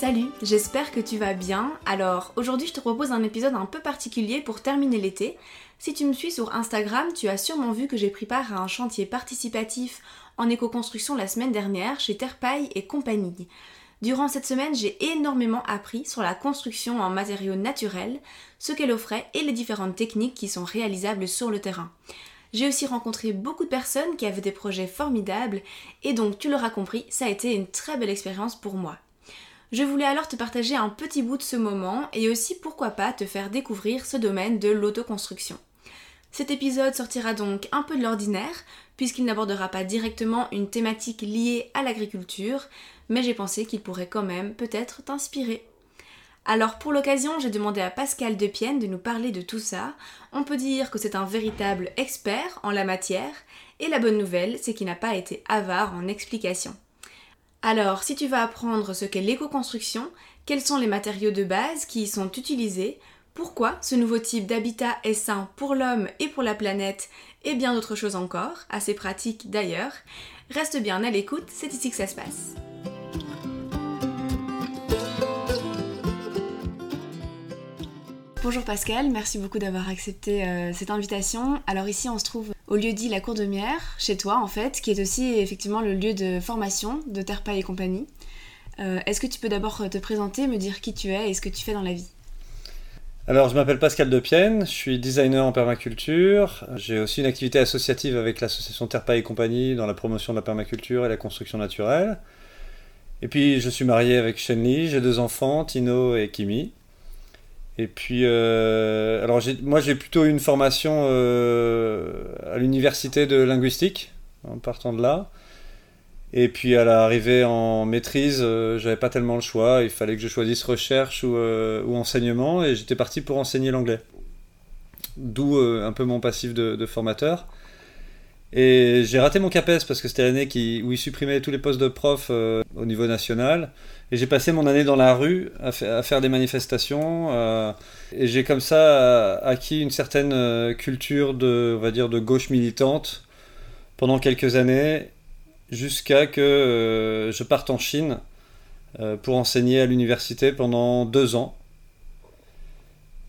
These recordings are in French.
Salut, j'espère que tu vas bien. Alors aujourd'hui je te propose un épisode un peu particulier pour terminer l'été. Si tu me suis sur Instagram, tu as sûrement vu que j'ai pris part à un chantier participatif en éco-construction la semaine dernière chez Terpaille et compagnie. Durant cette semaine, j'ai énormément appris sur la construction en matériaux naturels, ce qu'elle offrait et les différentes techniques qui sont réalisables sur le terrain. J'ai aussi rencontré beaucoup de personnes qui avaient des projets formidables et donc tu l'auras compris, ça a été une très belle expérience pour moi. Je voulais alors te partager un petit bout de ce moment et aussi pourquoi pas te faire découvrir ce domaine de l'autoconstruction. Cet épisode sortira donc un peu de l'ordinaire puisqu'il n'abordera pas directement une thématique liée à l'agriculture, mais j'ai pensé qu'il pourrait quand même peut-être t'inspirer. Alors pour l'occasion, j'ai demandé à Pascal Depienne de nous parler de tout ça. On peut dire que c'est un véritable expert en la matière, et la bonne nouvelle, c'est qu'il n'a pas été avare en explications. Alors, si tu vas apprendre ce qu'est l'éco-construction, quels sont les matériaux de base qui y sont utilisés, pourquoi ce nouveau type d'habitat est sain pour l'homme et pour la planète, et bien d'autres choses encore, assez pratiques d'ailleurs, reste bien à l'écoute, c'est ici que ça se passe. Bonjour Pascal, merci beaucoup d'avoir accepté euh, cette invitation. Alors ici on se trouve au lieu dit La Cour de Mière, chez toi en fait, qui est aussi effectivement le lieu de formation de Terpa et compagnie. Euh, est-ce que tu peux d'abord te présenter, me dire qui tu es et ce que tu fais dans la vie? Alors, je m'appelle Pascal Depienne, je suis designer en permaculture. J'ai aussi une activité associative avec l'association Terpa et compagnie dans la promotion de la permaculture et la construction naturelle. Et puis, je suis marié avec Shenli, j'ai deux enfants, Tino et Kimi. Et puis, euh, alors moi j'ai plutôt une formation euh, à l'université de linguistique, en partant de là. Et puis à l'arrivée en maîtrise, euh, j'avais pas tellement le choix, il fallait que je choisisse recherche ou, enseignement, et j'étais parti pour enseigner l'anglais. D'où un peu mon passif de formateur. Et j'ai raté mon CAPES parce que c'était l'année où ils supprimaient tous les postes de prof au niveau national. Et j'ai passé mon année dans la rue à, faire des manifestations. Euh, et j'ai comme ça euh, acquis une certaine culture de, on va dire, de gauche militante pendant quelques années, jusqu'à que je parte en Chine pour enseigner à l'université pendant deux ans.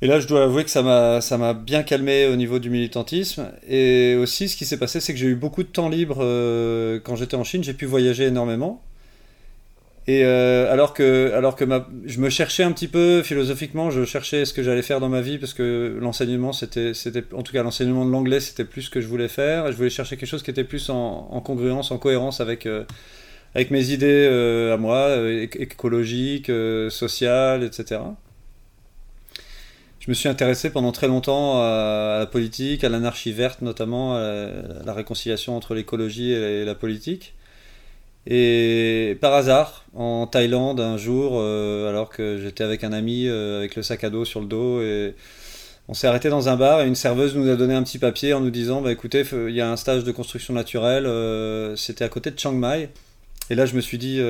Et là, je dois avouer que ça m'a, bien calmé au niveau du militantisme. Et aussi, ce qui s'est passé, c'est que j'ai eu beaucoup de temps libre euh, quand j'étais en Chine. J'ai pu voyager énormément. Et euh, alors que, alors que je me cherchais un petit peu philosophiquement, je cherchais ce que j'allais faire dans ma vie parce que l'enseignement, c'était, c'était, en tout cas l'enseignement de l'anglais, c'était plus ce que je voulais faire. Je voulais chercher quelque chose qui était plus en, congruence, en cohérence avec, euh, avec mes idées à moi, écologiques, sociales, etc je me suis intéressé pendant très longtemps à la politique, à l'anarchie verte notamment, à la réconciliation entre l'écologie et la politique. Et par hasard, en Thaïlande, un jour, euh, alors que j'étais avec un ami euh, avec le sac à dos sur le dos, et on s'est arrêté dans un bar et une serveuse nous a donné un petit papier en nous disant bah, écoutez, il y a un stage de construction naturelle, euh, c'était à côté de Chiang Mai. Et là, je me suis dit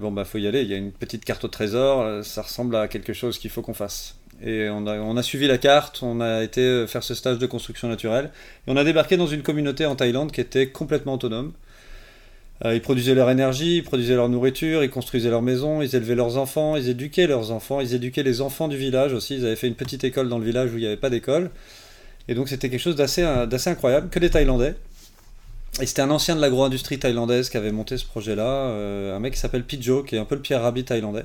bon, bah, faut y aller, il y a une petite carte au trésor, ça ressemble à quelque chose qu'il faut qu'on fasse. Et on a, suivi la carte, on a été faire ce stage de construction naturelle. Et on a débarqué dans une communauté en Thaïlande qui était complètement autonome. Euh, ils produisaient leur énergie, ils produisaient leur nourriture, ils construisaient leur maison, ils élevaient leurs enfants, ils éduquaient leurs enfants, ils éduquaient les enfants du village aussi. Ils avaient fait une petite école dans le village où il n'y avait pas d'école. Et donc c'était quelque chose d'assez incroyable, que des Thaïlandais. Et c'était un ancien de l'agro-industrie thaïlandaise qui avait monté ce projet-là, euh, un mec qui s'appelle Pijo, qui est un peu le Pierre Rabhi thaïlandais.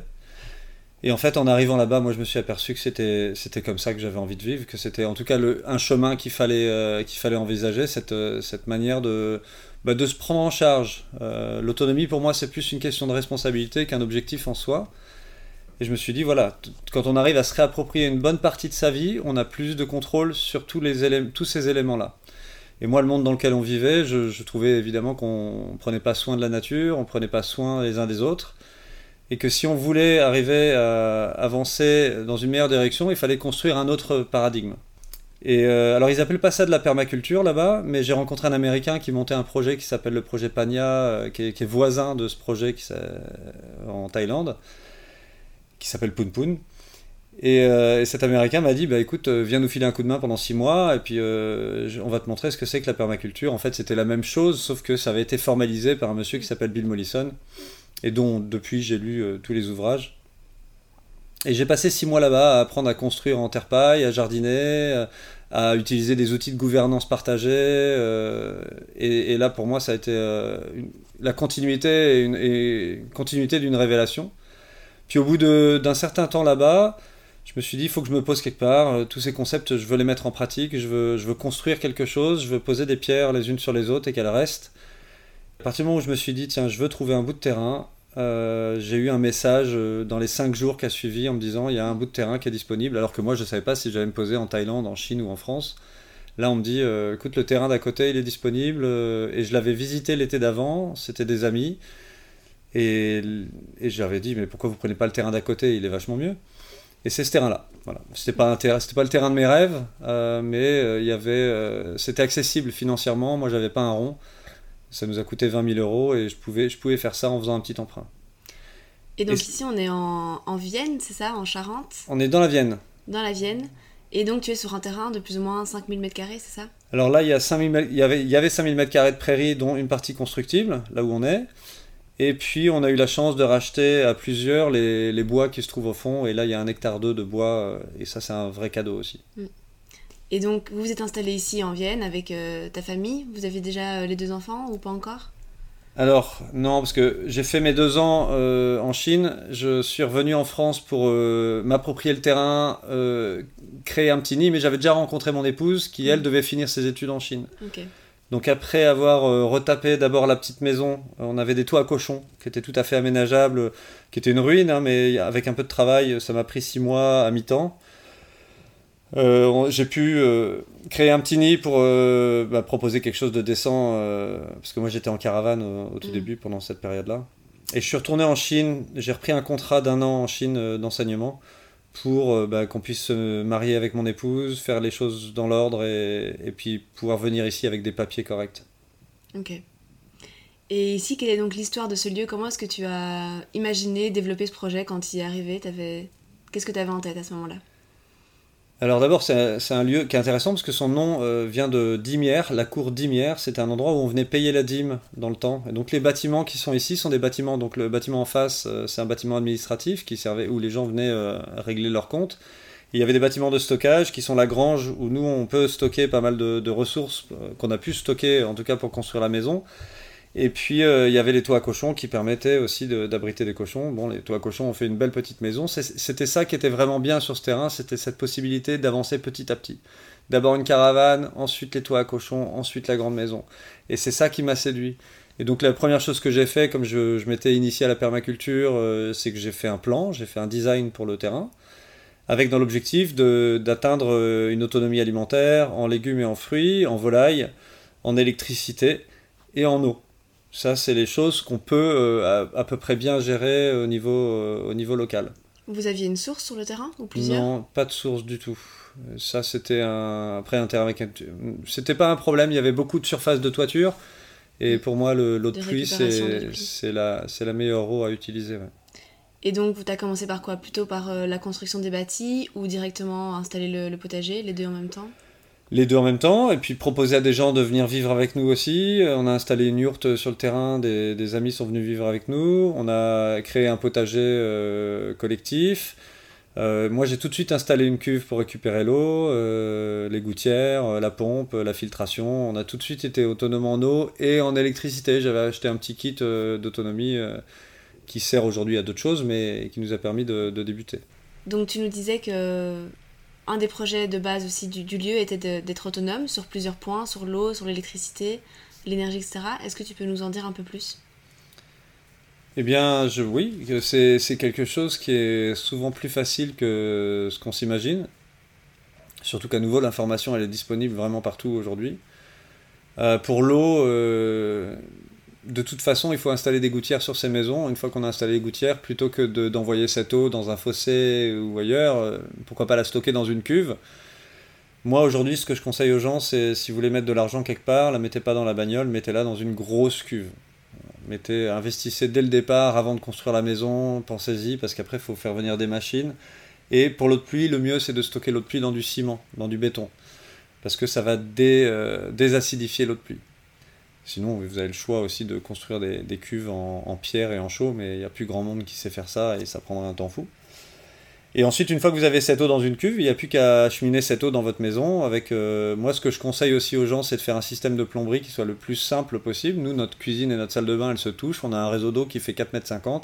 Et en fait, en arrivant là-bas, moi, je me suis aperçu que c'était, c'était comme ça que j'avais envie de vivre, que c'était en tout cas le, un chemin qu'il fallait, euh, qu'il fallait envisager, cette, euh, cette manière de, bah, de se prendre en charge. Euh, l'autonomie, pour moi, c'est plus une question de responsabilité qu'un objectif en soi. Et je me suis dit, voilà, quand on arrive à se réapproprier une bonne partie de sa vie, on a plus de contrôle sur tous, les tous ces éléments-là. Et moi, le monde dans lequel on vivait, je, je trouvais évidemment qu'on ne prenait pas soin de la nature, on ne prenait pas soin les uns des autres et que si on voulait arriver à avancer dans une meilleure direction, il fallait construire un autre paradigme. Et euh, alors ils appellent pas ça de la permaculture là-bas, mais j'ai rencontré un Américain qui montait un projet qui s'appelle le projet Pania, euh, qui, est, voisin de ce projet qui, en Thaïlande, qui s'appelle Poon Poon. Euh, et, cet Américain m'a dit, bah écoute, viens nous filer un coup de main pendant six mois, et puis on va te montrer ce que c'est que la permaculture. En fait, c'était la même chose, sauf que ça avait été formalisé par un monsieur qui s'appelle Bill Mollison, et dont depuis j'ai lu euh, tous les ouvrages. Et j'ai passé six mois là-bas à apprendre à construire en terre-paille, à jardiner, euh, à utiliser des outils de gouvernance partagée. Euh, et, là, pour moi, ça a été la continuité et continuité d'une révélation. Puis au bout d'un certain temps là-bas, je me suis dit, il faut que je me pose quelque part. tous ces concepts, je veux les mettre en pratique. Je veux, je veux construire quelque chose. Je veux poser des pierres les unes sur les autres et qu'elles restent. À partir du moment où je me suis dit, tiens, je veux trouver un bout de terrain, euh, j'ai eu un message euh, dans les 5 jours qui a suivi en me disant il y a un bout de terrain qui est disponible, alors que moi je ne savais pas si j'allais me poser en Thaïlande, en Chine ou en France. Là on me dit euh, écoute, le terrain d'à côté il est disponible, et je l'avais visité l'été d'avant, c'était des amis, et, et j'avais dit mais pourquoi vous prenez pas le terrain d'à côté, il est vachement mieux. Et c'est ce terrain-là. Voilà. C'était pas pas le terrain de mes rêves, mais il y c'était accessible financièrement. Moi, j'avais pas un rond. Ça nous a coûté 20 000 euros et je pouvais, je pouvais faire ça en faisant un petit emprunt. Et donc ici, on est en, en Vienne, c'est ça, en Charente? On est dans la Vienne. Dans la Vienne. Et donc tu es sur un terrain de plus ou moins 5000 m2, c'est ça? Alors là, il y, a 5000 il y avait, il y avait 5000 m2 de prairie, dont une partie constructible, là où on est. Et puis on a eu la chance de racheter à plusieurs les, les bois qui se trouvent au fond. Et là, il y a un hectare d'eau de bois. Euh, et ça, c'est un vrai cadeau aussi. Mm. Et donc, vous vous êtes installé ici en Vienne avec euh, ta famille. Vous avez déjà euh, les deux enfants ou pas encore? Alors, non, parce que j'ai fait mes deux ans euh, en Chine. Je suis revenu en France pour m'approprier le terrain, créer un petit nid, mais j'avais déjà rencontré mon épouse qui, elle, mm. devait finir ses études en Chine. Donc, après avoir retapé d'abord la petite maison, on avait des toits à cochons qui étaient tout à fait aménageables, qui étaient une ruine, hein, mais avec un peu de travail, ça m'a pris six mois à mi-temps. Euh, j'ai pu euh, créer un petit nid pour euh, bah, proposer quelque chose de décent, parce que moi j'étais en caravane au, tout mm. début pendant cette période-là. Et je suis retourné en Chine, j'ai repris un contrat d'un an en Chine d'enseignement pour bah, qu'on puisse se marier avec mon épouse, faire les choses dans l'ordre et, et, puis pouvoir venir ici avec des papiers corrects. Ok. Et ici, quelle est donc l'histoire de ce lieu? Comment est-ce que tu as imaginé développer ce projet quand tu y es arrivé Qu'est-ce que tu avais en tête à ce moment-là? Alors d'abord, c'est un, lieu qui est intéressant parce que son nom euh, vient de Dimière, la cour Dimière. C'était un endroit où on venait payer la dîme dans le temps. Et donc les bâtiments qui sont ici sont des bâtiments. Donc le bâtiment en face, euh, c'est un bâtiment administratif qui servait où les gens venaient euh, régler leurs comptes. il y avait des bâtiments de stockage qui sont la grange où nous on peut stocker pas mal de ressources qu'on a pu stocker en tout cas pour construire la maison. Et puis euh, il y avait les toits à cochons qui permettaient aussi d'abriter des cochons. Bon, les toits à cochons ont fait une belle petite maison. C'était ça qui était vraiment bien sur ce terrain, c'était cette possibilité d'avancer petit à petit. D'abord une caravane, ensuite les toits à cochons, ensuite la grande maison. Et c'est ça qui m'a séduit. Et donc la première chose que j'ai fait, comme je, m'étais initié à la permaculture, euh, c'est que j'ai fait un plan, j'ai fait un design pour le terrain, avec dans l'objectif d'atteindre euh, une autonomie alimentaire en légumes et en fruits, en volailles, en électricité et en eau. Ça, c'est les choses qu'on peut euh, à, peu près bien gérer au niveau, euh, au niveau local. Vous aviez une source sur le terrain ou plusieurs? Non, pas de source du tout. Ça, c'était un... après un terrain avec C'était pas un problème, il y avait beaucoup de surface de toiture. Et pour moi, l'eau de, pluie, c'est la, la meilleure eau à utiliser. Et donc, tu as commencé par quoi? Plutôt par euh, la construction des bâtis ou directement installer le, le potager, les deux en même temps? Les deux en même temps, et puis proposer à des gens de venir vivre avec nous aussi. On a installé une yourte sur le terrain, des, amis sont venus vivre avec nous. On a créé un potager euh, collectif. Euh, moi, j'ai tout de suite installé une cuve pour récupérer l'eau, euh, les gouttières, la pompe, la filtration. On a tout de suite été autonome en eau et en électricité. J'avais acheté un petit kit d'autonomie qui sert aujourd'hui à d'autres choses, mais qui nous a permis de débuter. Donc, tu nous disais que un des projets de base aussi du, lieu était d'être autonome sur plusieurs points, sur l'eau, sur l'électricité, l'énergie, etc. Est-ce que tu peux nous en dire un peu plus? Eh bien, je, oui, c'est quelque chose qui est souvent plus facile que ce qu'on s'imagine. Surtout qu'à nouveau, l'information, elle est disponible vraiment partout aujourd'hui. Euh, pour l'eau, euh, de toute façon, il faut installer des gouttières sur ces maisons. Une fois qu'on a installé les gouttières, plutôt que d'envoyer cette eau dans un fossé ou ailleurs, euh, pourquoi pas la stocker dans une cuve? Moi, aujourd'hui, ce que je conseille aux gens, c'est si vous voulez mettre de l'argent quelque part, la mettez pas dans la bagnole, mettez-la dans une grosse cuve. Mettez, investissez dès le départ, avant de construire la maison, pensez-y, parce qu'après, il faut faire venir des machines. Et pour l'eau de pluie, le mieux, c'est de stocker l'eau de pluie dans du ciment, dans du béton. Parce que ça va euh, désacidifier l'eau de pluie. Sinon, vous avez le choix aussi de construire des, cuves en, pierre et en chaux, mais il n'y a plus grand monde qui sait faire ça et ça prendra un temps fou. Et ensuite, une fois que vous avez cette eau dans une cuve, il n'y a plus qu'à acheminer cette eau dans votre maison. Avec euh, moi, ce que je conseille aussi aux gens, c'est de faire un système de plomberie qui soit le plus simple possible. Nous, notre cuisine et notre salle de bain, elles se touchent. On a un réseau d'eau qui fait 4,50 m.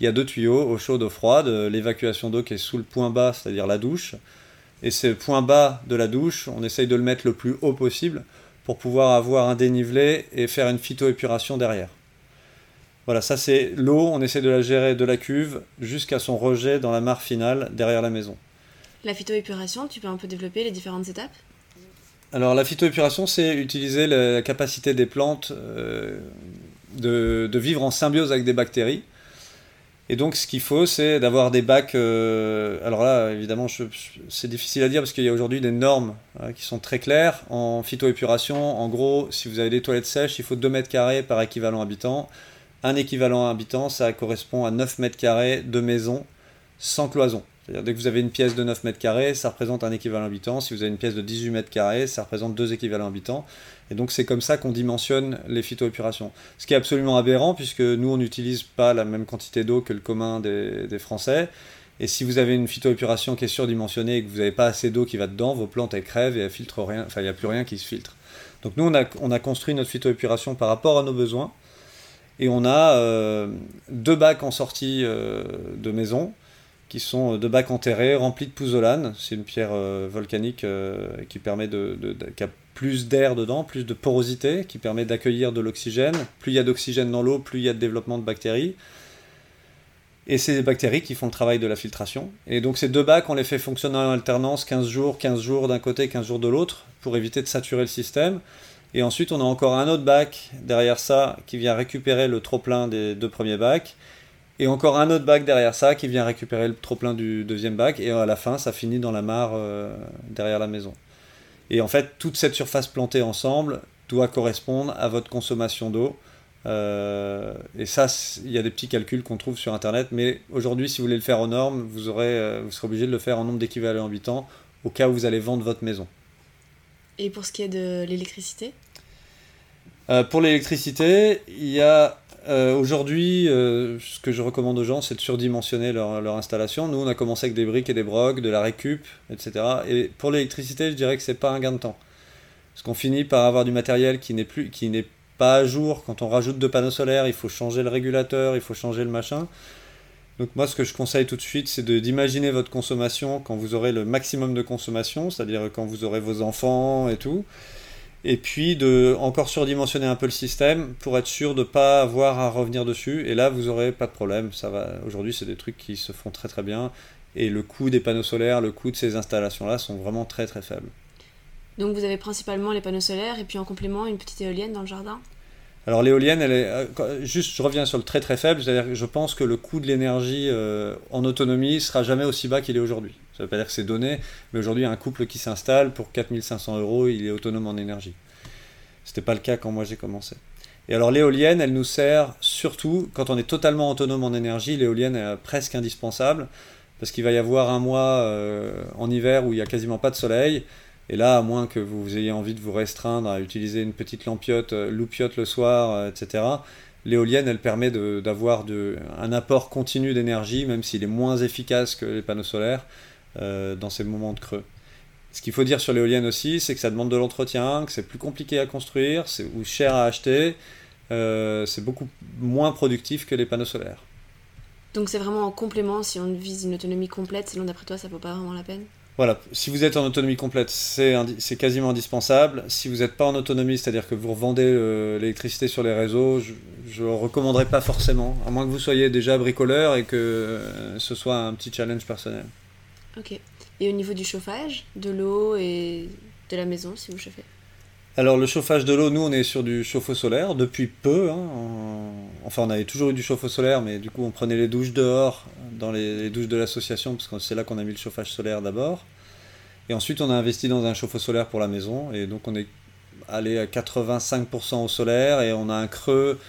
Il y a deux tuyaux, eau chaude, eau froide. L'évacuation d'eau qui est sous le point bas, c'est-à-dire la douche. Et ce point bas de la douche, on essaye de le mettre le plus haut possible pour pouvoir avoir un dénivelé et faire une phytoépuration derrière. Voilà, ça c'est l'eau, on essaie de la gérer de la cuve jusqu'à son rejet dans la mare finale derrière la maison. La phytoépuration, tu peux un peu développer les différentes étapes? Alors la phytoépuration, c'est utiliser la capacité des plantes euh, de, de, vivre en symbiose avec des bactéries. Et donc, ce qu'il faut, c'est d'avoir des bacs. Euh, alors là, évidemment, c'est difficile à dire parce qu'il y a aujourd'hui des normes hein, qui sont très claires. En phytoépuration, en gros, si vous avez des toilettes sèches, il faut 2 mètres carrés par équivalent habitant. Un équivalent habitant, ça correspond à 9 mètres carrés de maison sans cloison. Dès que vous avez une pièce de 9 mètres carrés, ça représente un équivalent habitant. Si vous avez une pièce de 18 mètres carrés, ça représente deux équivalents habitants. Et donc c'est comme ça qu'on dimensionne les phytoépurations. Ce qui est absolument aberrant puisque nous on n'utilise pas la même quantité d'eau que le commun des, Français. Et si vous avez une phytoépuration qui est surdimensionnée et que vous n'avez pas assez d'eau qui va dedans, vos plantes elles crèvent et elles filtrent rien. Enfin il n'y a plus rien qui se filtre. Donc nous on a, on a construit notre phytoépuration par rapport à nos besoins. Et on a euh, deux bacs en sortie euh, de maison qui sont deux bacs enterrés remplis de pouzzolane. C'est une pierre euh, volcanique qui permet de, de, plus d'air dedans, plus de porosité qui permet d'accueillir de l'oxygène. Plus il y a d'oxygène dans l'eau, plus il y a de développement de bactéries. Et c'est des bactéries qui font le travail de la filtration. Et donc ces deux bacs, on les fait fonctionner en alternance 15 jours, 15 jours d'un côté, 15 jours de l'autre, pour éviter de saturer le système. Et ensuite, on a encore un autre bac derrière ça qui vient récupérer le trop-plein des deux premiers bacs. Et encore un autre bac derrière ça qui vient récupérer le trop-plein du deuxième bac. Et à la fin, ça finit dans la mare euh, derrière la maison. Et en fait, toute cette surface plantée ensemble doit correspondre à votre consommation d'eau. Euh, et ça, il y a des petits calculs qu'on trouve sur Internet, mais aujourd'hui, si vous voulez le faire aux normes, vous, euh, vous serez obligé de le faire en nombre d'équivalents habitants au cas où vous allez vendre votre maison. Et pour ce qui est de l'électricité? Euh, Pour l'électricité, il y a euh, aujourd'hui, euh, ce que je recommande aux gens, c'est de surdimensionner leur, installation. Nous, on a commencé avec des briques et des brocs, de la récup, etc. Et pour l'électricité, je dirais que c'est pas un gain de temps. Parce qu'on finit par avoir du matériel qui n'est plus, qui n'est pas à jour. Quand on rajoute deux panneaux solaires, il faut changer le régulateur, il faut changer le machin. Donc moi, ce que je conseille tout de suite, c'est d'imaginer votre consommation quand vous aurez le maximum de consommation, c'est-à-dire quand vous aurez vos enfants et tout et puis de encore surdimensionner un peu le système pour être sûr de ne pas avoir à revenir dessus. Et là, vous n'aurez pas de problème. Ça va. Aujourd'hui, c'est des trucs qui se font très très bien. Et le coût des panneaux solaires, le coût de ces installations-là sont vraiment très très faibles. Donc vous avez principalement les panneaux solaires et puis en complément une petite éolienne dans le jardin? Alors l'éolienne, elle est euh, juste, je reviens sur le très très faible, c'est-à-dire que je pense que le coût de l'énergie euh, en autonomie sera jamais aussi bas qu'il est aujourd'hui. Ça ne veut pas dire que c'est donné, mais aujourd'hui un couple qui s'installe pour 4500 euros, il est autonome en énergie. C'était pas le cas quand moi j'ai commencé. Et alors l'éolienne, elle nous sert surtout quand on est totalement autonome en énergie. L'éolienne est presque indispensable parce qu'il va y avoir un mois euh, en hiver où il n'y a quasiment pas de soleil. Et là, à moins que vous ayez envie de vous restreindre à utiliser une petite lampiote, loupiote le soir, etc., l'éolienne, elle permet d'avoir un apport continu d'énergie, même s'il est moins efficace que les panneaux solaires, dans ces moments de creux. Ce qu'il faut dire sur l'éolienne aussi, c'est que ça demande de l'entretien, que c'est plus compliqué à construire, c'est ou cher à acheter, euh, c'est beaucoup moins productif que les panneaux solaires. Donc c'est vraiment en complément, si on vise une autonomie complète, sinon d'après toi ça vaut pas vraiment la peine? Voilà, si vous êtes en autonomie complète, c'est quasiment indispensable. Si vous n'êtes pas en autonomie, c'est-à-dire que vous revendez euh, l'électricité sur les réseaux, je ne recommanderais pas forcément, à moins que vous soyez déjà bricoleur et que euh, ce soit un petit challenge personnel. Ok. Et au niveau du chauffage, de l'eau et de la maison, si vous chauffez alors le chauffage de l'eau, nous on est sur du chauffe-eau solaire depuis peu. Hein, enfin on avait toujours eu du chauffe-eau solaire, mais du coup on prenait les douches dehors, dans les, douches de l'association, parce que c'est là qu'on a mis le chauffage solaire d'abord. Et ensuite on a investi dans un chauffe-eau solaire pour la maison, et donc on est allé à 85% au solaire, et on a un creux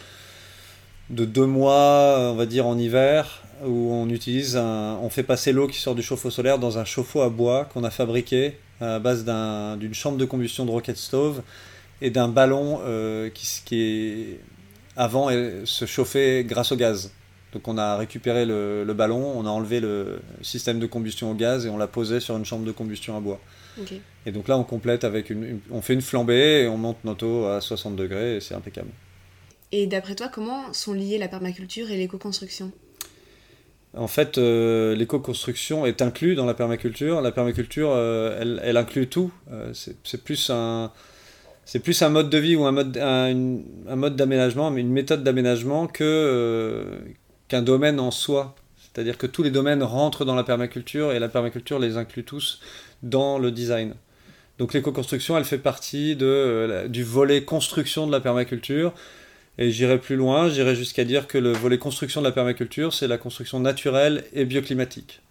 de deux mois, on va dire en hiver, où on utilise on fait passer l'eau qui sort du chauffe-eau solaire dans un chauffe-eau à bois qu'on a fabriqué à base d'une chambre de combustion de rocket stove et d'un ballon euh, qui, qui est avant se chauffait grâce au gaz. Donc on a récupéré le, ballon, on a enlevé le système de combustion au gaz et on l'a posé sur une chambre de combustion à bois. Et donc là on complète avec une, on fait une flambée et on monte notre eau à 60 degrés et c'est impeccable. Et d'après toi, comment sont liées la permaculture et l'éco-construction? En fait, euh, l'éco-construction est inclue dans la permaculture. La permaculture, euh, elle, inclut tout. Euh, c'est plus un plus un mode de vie ou un mode, un, d'aménagement, mais une méthode d'aménagement que qu'un domaine en soi. C'est-à-dire que tous les domaines rentrent dans la permaculture et la permaculture les inclut tous dans le design. Donc l'éco-construction, elle fait partie de, du volet construction de la permaculture. Et j'irai plus loin, j'irai jusqu'à dire que le volet construction de la permaculture, c'est la construction naturelle et bioclimatique.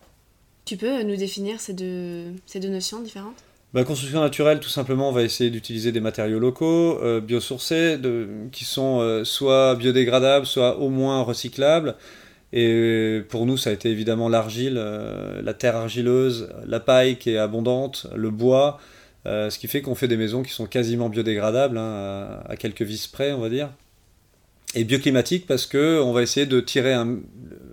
Tu peux nous définir ces deux, ces deux notions différentes? Bah, construction naturelle, tout simplement, on va essayer d'utiliser des matériaux locaux, euh, biosourcés, de, qui sont euh, soit biodégradables, soit au moins recyclables. Et pour nous, ça a été évidemment l'argile, euh, la terre argileuse, la paille qui est abondante, le bois, ce qui fait qu'on fait des maisons qui sont quasiment biodégradables, hein, à, à quelques vis près, on va dire et bioclimatique parce que on va essayer de tirer un,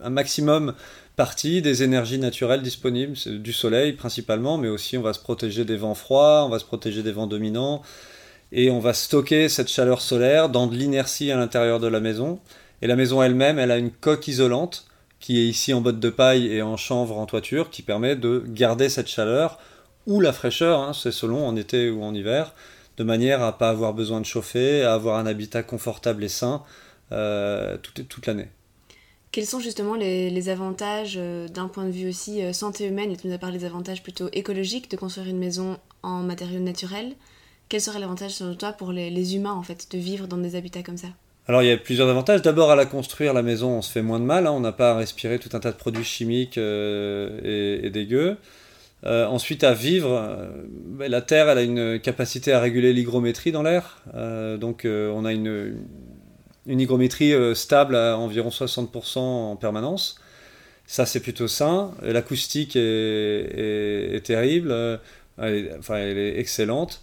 maximum parti des énergies naturelles disponibles, du soleil principalement, mais aussi on va se protéger des vents froids, on va se protéger des vents dominants, et on va stocker cette chaleur solaire dans de l'inertie à l'intérieur de la maison. Et la maison elle-même, elle a une coque isolante qui est ici en botte de paille et en chanvre en toiture, qui permet de garder cette chaleur ou la fraîcheur, hein, c'est selon en été ou en hiver, de manière à pas avoir besoin de chauffer, à avoir un habitat confortable et sain toute, toute l'année. Quels sont justement les, avantages euh, d'un point de vue aussi euh, santé humaine Et tu nous as parlé des avantages plutôt écologiques de construire une maison en matériaux naturels. Quel serait l'avantage selon toi pour les, humains en fait de vivre dans des habitats comme ça? Alors il y a plusieurs avantages. D'abord à la construire, la maison, on se fait moins de mal. Hein. On n'a pas à respirer tout un tas de produits chimiques et, dégueux. ensuite, à vivre, la Terre, elle a une capacité à réguler l'hygrométrie dans l'air. donc, on a une, une hygrométrie euh, stable à environ 60% en permanence. Ça, c'est plutôt sain. L'acoustique est, terrible, euh, elle est, enfin, elle est excellente.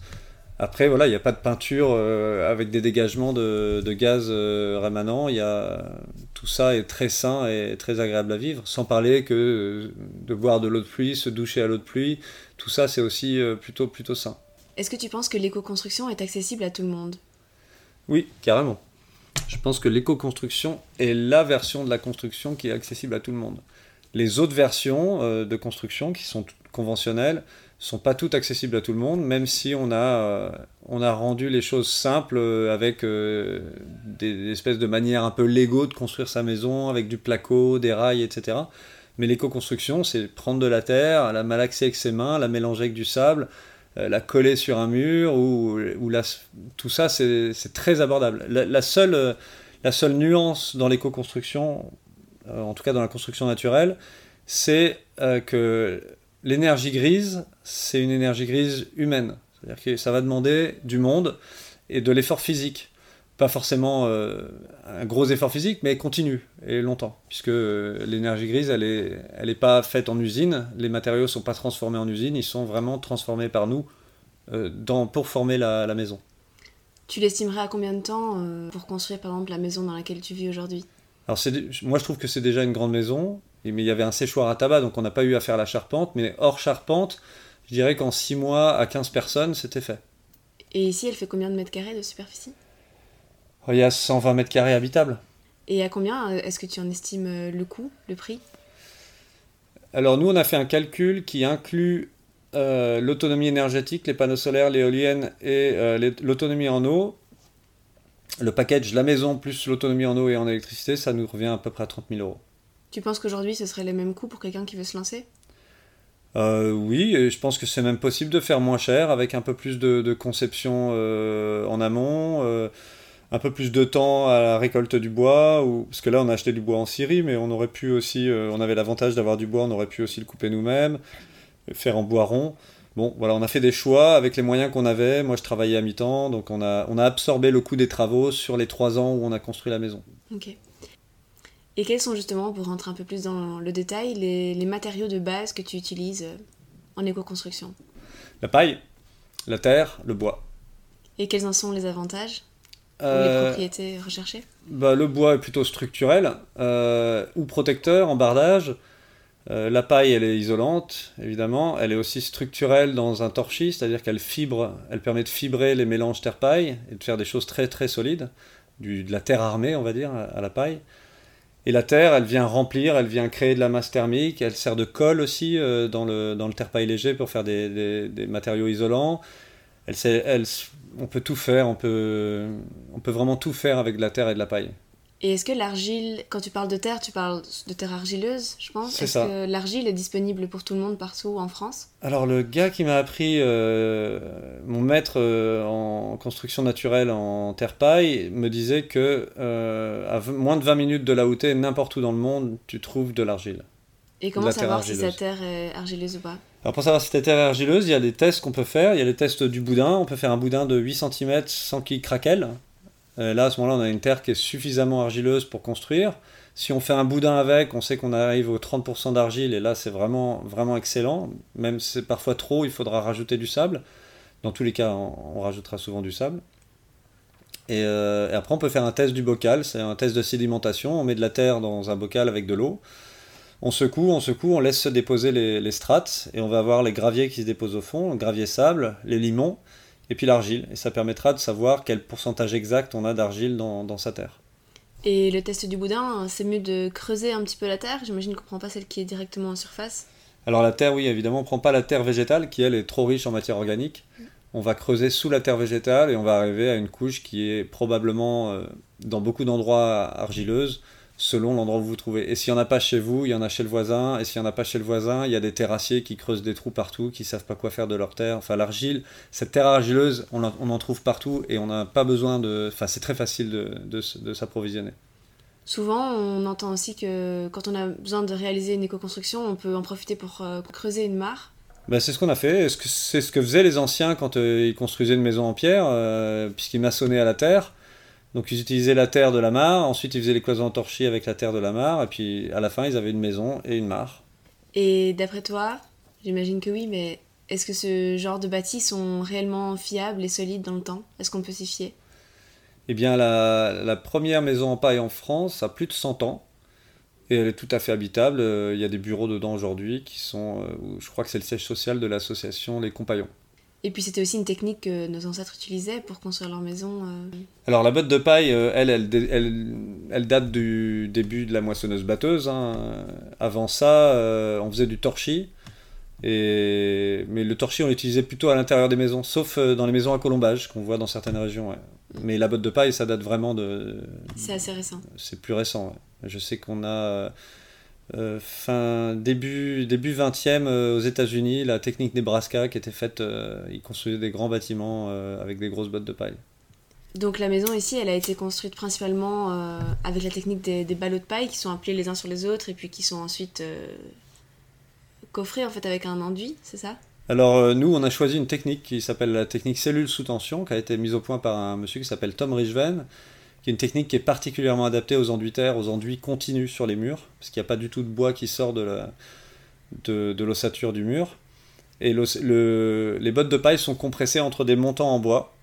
Après, voilà, il n'y a pas de peinture euh, avec des dégagements de, gaz rémanents. Il y a, tout ça est très sain et très agréable à vivre. Sans parler que de boire de l'eau de pluie, se doucher à l'eau de pluie, tout ça, c'est aussi plutôt, plutôt sain. Est-ce que tu penses que l'éco-construction est accessible à tout le monde? Oui, carrément. Je pense que l'éco-construction est la version de la construction qui est accessible à tout le monde. Les autres versions euh, de construction qui sont conventionnelles sont pas toutes accessibles à tout le monde, même si on a, euh, on a rendu les choses simples euh, avec des, espèces de manières un peu légaux de construire sa maison, avec du placo, des rails, etc. Mais l'éco-construction, c'est prendre de la terre, la malaxer avec ses mains, la mélanger avec du sable, la coller sur un mur, ou, ou tout ça, c'est très abordable. La, seule, euh, la seule nuance dans l'éco-construction, euh, en tout cas dans la construction naturelle, c'est que l'énergie grise, c'est une énergie grise humaine. C'est-à-dire que ça va demander du monde et de l'effort physique pas forcément euh, un gros effort physique, mais continu et longtemps, puisque euh, l'énergie grise, elle n'est elle est pas faite en usine, les matériaux sont pas transformés en usine, ils sont vraiment transformés par nous dans, pour former la, la maison. Tu l'estimerais à combien de temps pour construire par exemple la maison dans laquelle tu vis aujourd'hui? Alors moi je trouve que c'est déjà une grande maison, mais il y avait un séchoir à tabac donc on n'a pas eu à faire la charpente, mais hors charpente, je dirais qu'en 6 mois à 15 personnes c'était fait. Et ici elle fait combien de mètres carrés de superficie? Il y a 120 mètres carrés habitables. Et à combien est-ce que tu en estimes le coût, le prix? Alors nous, on a fait un calcul qui inclut euh, l'autonomie énergétique, les panneaux solaires, l'éolienne et euh, l'autonomie en eau. Le package, la maison plus l'autonomie en eau et en électricité, ça nous revient à peu près à 30 000 euros. Tu penses qu'aujourd'hui, ce serait les mêmes coûts pour quelqu'un qui veut se lancer? Euh, Oui, et je pense que c'est même possible de faire moins cher avec un peu plus de conception en amont un peu plus de temps à la récolte du bois, ou... parce que là on a acheté du bois en Syrie, mais on aurait pu aussi, euh, on avait l'avantage d'avoir du bois, on aurait pu aussi le couper nous-mêmes, faire en bois rond. Bon, voilà, on a fait des choix avec les moyens qu'on avait. Moi, je travaillais à mi-temps, donc on a, on a absorbé le coût des travaux sur les trois ans où on a construit la maison. Ok. Et quels sont justement, pour rentrer un peu plus dans le détail, les, les matériaux de base que tu utilises euh, en éco-construction? La paille, la terre, le bois. Et quels en sont les avantages? Les euh, propriétés recherchées bah, Le bois est plutôt structurel euh, ou protecteur en bardage. Euh, la paille, elle est isolante, évidemment. Elle est aussi structurelle dans un torchis, c'est-à-dire qu'elle fibre, elle permet de fibrer les mélanges terre-paille et de faire des choses très très solides, du, de la terre armée, on va dire, à, la paille. Et la terre, elle vient remplir, elle vient créer de la masse thermique, elle sert de colle aussi dans, le, dans le terre-paille léger pour faire des, des, matériaux isolants. Elle, elle, on peut tout faire, on peut, on peut vraiment tout faire avec de la terre et de la paille. Et est-ce que l'argile, quand tu parles de terre, tu parles de terre argileuse, je pense? Est-ce que l'argile est disponible pour tout le monde partout en France? Alors le gars qui m'a appris, euh, mon maître euh, en construction naturelle en terre paille, me disait que euh, à moins de 20 minutes de là où n'importe où dans le monde, tu trouves de l'argile. Et comment savoir si sa terre est argileuse ou pas? Alors pour savoir si ta terre argileuse, il y a des tests qu'on peut faire. Il y a les tests du boudin. On peut faire un boudin de 8 cm sans qu'il craquelle. Euh, là, à ce moment-là, on a une terre qui est suffisamment argileuse pour construire. Si on fait un boudin avec, on sait qu'on arrive aux 30% d'argile et là, c'est vraiment, vraiment excellent. Même si c'est parfois trop, il faudra rajouter du sable. Dans tous les cas, on, rajoutera souvent du sable. Euh, et, après, on peut faire un test du bocal. C'est un test de sédimentation. On met de la terre dans un bocal avec de l'eau on secoue, on secoue, on laisse se déposer les, strates et on va avoir les graviers qui se déposent au fond, le gravier sable, les limons et puis l'argile. Et ça permettra de savoir quel pourcentage exact on a d'argile dans, sa terre. Et le test du boudin, c'est mieux de creuser un petit peu la terre J'imagine qu'on ne prend pas celle qui est directement en surface. Alors la terre, oui, évidemment, on ne prend pas la terre végétale qui, elle, est trop riche en matière organique. On va creuser sous la terre végétale et on va arriver à une couche qui est probablement, euh, dans beaucoup d'endroits, argileuse selon l'endroit où vous vous trouvez. Et s'il n'y en a pas chez vous, il y en a chez le voisin. Et s'il n'y en a pas chez le voisin, il y a des terrassiers qui creusent des trous partout, qui ne savent pas quoi faire de leur terre. Enfin, l'argile, cette terre argileuse, on, en trouve partout et on n'a pas besoin de. Enfin, c'est très facile de, s'approvisionner. Souvent, on entend aussi que quand on a besoin de réaliser une éco-construction, on peut en profiter pour euh, creuser une mare. Ben, c'est ce qu'on a fait. C'est ce que faisaient les anciens quand euh, ils construisaient une maison en pierre, euh, puisqu'ils maçonnaient à la terre? Donc ils utilisaient la terre de la mare, ensuite ils faisaient les cloisons torchis avec la terre de la mare, et puis à la fin ils avaient une maison et une mare. Et d'après toi, j'imagine que oui, mais est-ce que ce genre de bâtis sont réellement fiables et solides dans le temps? Est-ce qu'on peut s'y fier? Eh bien la, première maison en paille en France a plus de 100 ans, et elle est tout à fait habitable. Il y a des bureaux dedans aujourd'hui qui sont, euh, je crois que c'est le siège social de l'association Les Compagnons. Et puis c'était aussi une technique que nos ancêtres utilisaient pour construire leur maison. Euh. Alors la botte de paille, euh, elle, elle, elle, date du début de la moissonneuse batteuse. Hein. Avant ça, euh, on faisait du torchis. Et... Mais le torchis, on l'utilisait plutôt à l'intérieur des maisons, sauf dans les maisons à colombage qu'on voit dans certaines régions. Mais la botte de paille, ça date vraiment de... C'est assez récent. C'est plus récent. Je sais qu'on a euh, fin début début 20e euh, aux États-Unis, la technique Nebraska qui était faite, euh, ils construisaient des grands bâtiments avec des grosses bottes de paille. Donc la maison ici, elle a été construite principalement avec la technique des, des, ballots de paille qui sont appelés les uns sur les autres et puis qui sont ensuite coffrés en fait avec un enduit, c'est ça? Alors nous, on a choisi une technique qui s'appelle la technique cellule sous tension, qui a été mise au point par un monsieur qui s'appelle Tom Richven, qui est une technique qui est particulièrement adaptée aux enduits terre, aux enduits continus sur les murs, parce qu'il n'y a pas du tout de bois qui sort de l'ossature du mur. Et les bottes de paille sont compressées entre des montants en bois.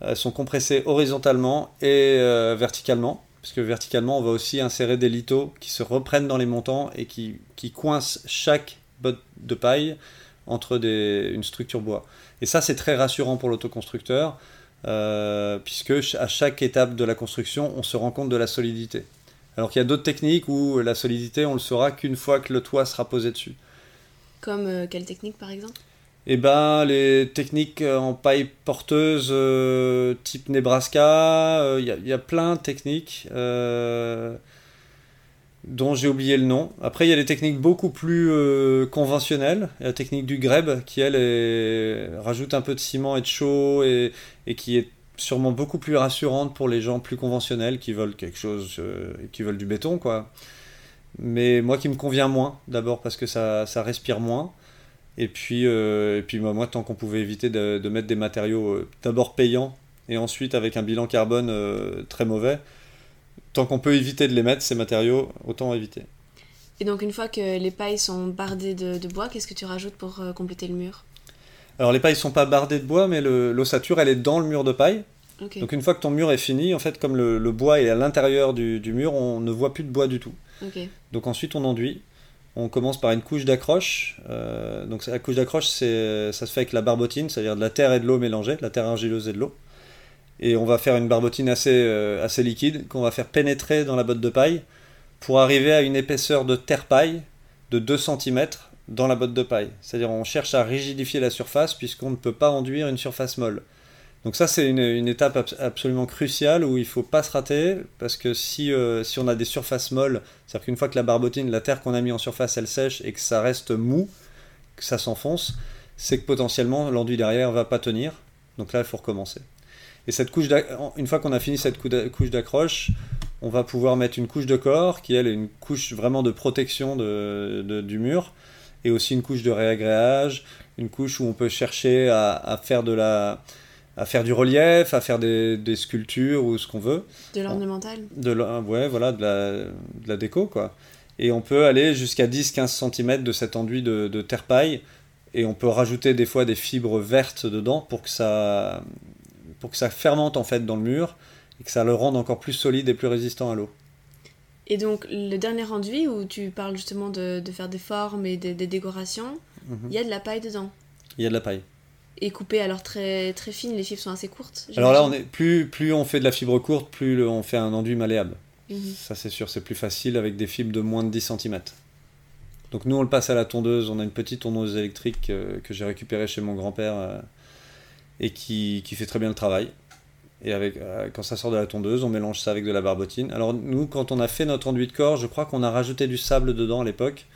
Elles sont compressées horizontalement et verticalement. Parce que verticalement, on va aussi insérer des litos qui se reprennent dans les montants et qui, qui coincent chaque botte de paille entre des, une structure bois. Et ça, c'est très rassurant pour l'autoconstructeur, euh, puisque à chaque étape de la construction, on se rend compte de la solidité. Alors qu'il y a d'autres techniques où la solidité, on le saura qu'une fois que le toit sera posé dessus. Comme euh, quelle technique, par exemple? Eh ben, les techniques en paille porteuse euh, type Nebraska, il y, y, a plein de techniques dont j'ai oublié le nom. Après, il y a des techniques beaucoup plus euh, conventionnelles. Il y a la technique du greb qui, elle, rajoute un peu de ciment et de chaud et, qui est sûrement beaucoup plus rassurante pour les gens plus conventionnels qui veulent quelque chose, euh, qui veulent du béton, quoi. Mais moi qui me convient moins, d'abord parce que ça, respire moins. Et puis, euh, et puis bah, moi, tant qu'on pouvait éviter de, de, mettre des matériaux d'abord payants et ensuite avec un bilan carbone très mauvais, tant qu'on peut éviter de les mettre, ces matériaux, autant éviter. Et donc une fois que les pailles sont bardées de, bois, qu'est-ce que tu rajoutes pour euh, compléter le mur? Alors les pailles sont pas bardées de bois, mais l'ossature elle est dans le mur de paille. Donc une fois que ton mur est fini, en fait comme le, bois est à l'intérieur du, mur, on ne voit plus de bois du tout. Donc ensuite on enduit. On commence par une couche d'accroche. Euh, donc la couche d'accroche, ça se fait avec la barbotine, c'est-à-dire de la terre et de l'eau mélangée, de la terre argileuse et de l'eau et on va faire une barbotine assez, euh, assez liquide qu'on va faire pénétrer dans la botte de paille pour arriver à une épaisseur de terre-paille de 2 cm dans la botte de paille. C'est-à-dire on cherche à rigidifier la surface puisqu'on ne peut pas enduire une surface molle. Donc ça c'est une, étape absolument cruciale où il ne faut pas se rater parce que si, euh, si on a des surfaces molles, c'est-à-dire qu'une fois que la barbotine, la terre qu'on a mis en surface, elle sèche et que ça reste mou, que ça s'enfonce, c'est que potentiellement l'enduit derrière va pas tenir. Donc là il faut recommencer. Et cette couche une fois qu'on a fini cette couche d'accroche, on va pouvoir mettre une couche de corps qui elle est une couche vraiment de protection de, du mur et aussi une couche de réagréage, une couche où on peut chercher à, faire de la à faire du relief, à faire des, sculptures ou ce qu'on veut. De l'ornemental de Ouais, voilà, de la, de la, déco, quoi. Et on peut aller jusqu'à 10-15 cm de cet enduit de, de terre-paille, et on peut rajouter des fois des fibres vertes dedans pour que ça, pour que ça fermente en fait dans le mur et que ça le rende encore plus solide et plus résistant à l'eau. Et donc le dernier enduit où tu parles justement de, faire des formes et des, décorations, mhm. il y a de la paille dedans. Il y a de la paille. Et coupée alors très très fine, les fibres sont assez courtes. Alors là, on est, plus, plus on fait de la fibre courte, plus on fait un enduit malléable. Mhm. Ça c'est sûr, c'est plus facile avec des fibres de moins de 10 cm. Donc nous on le passe à la tondeuse, on a une petite tondeuse électrique euh, que j'ai récupérée chez mon grand-père. Et qui, qui, fait très bien le travail. Et avec, euh, quand ça sort de la tondeuse, on mélange ça avec de la barbotine. Alors nous, quand on a fait notre enduit de corps, je crois qu'on a rajouté du sable dedans à l'époque.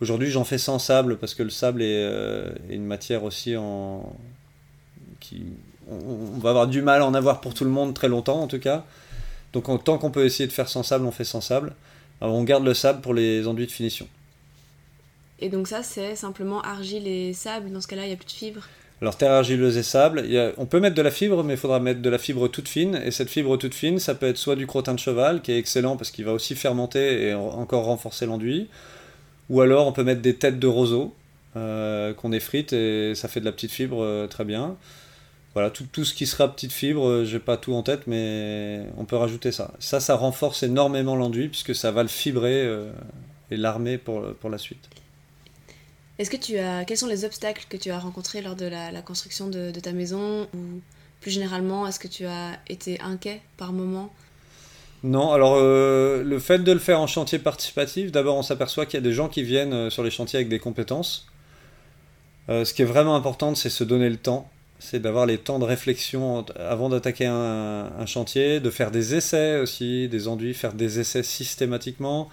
Aujourd'hui, j'en fais sans sable parce que le sable est, euh, une matière aussi en qui on, va avoir du mal à en avoir pour tout le monde très longtemps en tout cas. Donc tant qu'on peut essayer de faire sans sable, on fait sans sable. Alors on garde le sable pour les enduits de finition. Et donc ça, c'est simplement argile et sable. Dans ce cas-là, il n'y a plus de fibres alors terre argileuse et sable, on peut mettre de la fibre, mais il faudra mettre de la fibre toute fine. Et cette fibre toute fine, ça peut être soit du crottin de cheval, qui est excellent parce qu'il va aussi fermenter et encore renforcer l'enduit. Ou alors on peut mettre des têtes de roseau euh, qu'on effrite et ça fait de la petite fibre euh, très bien. Voilà, tout, tout, ce qui sera petite fibre, euh, j'ai pas tout en tête, mais on peut rajouter ça. Ça, ça renforce énormément l'enduit puisque ça va le fibrer et l'armer pour, pour la suite. Est-ce que tu as, quels sont les obstacles que tu as rencontrés lors de la, construction de, ta maison ou plus généralement, est-ce que tu as été inquiet par moment? Non, alors euh, le fait de le faire en chantier participatif, d'abord on s'aperçoit qu'il y a des gens qui viennent euh, sur les chantiers avec des compétences. Euh, ce qui est vraiment important, c'est se donner le temps, c'est d'avoir les temps de réflexion avant d'attaquer un, chantier, de faire des essais aussi, des enduits, faire des essais systématiquement.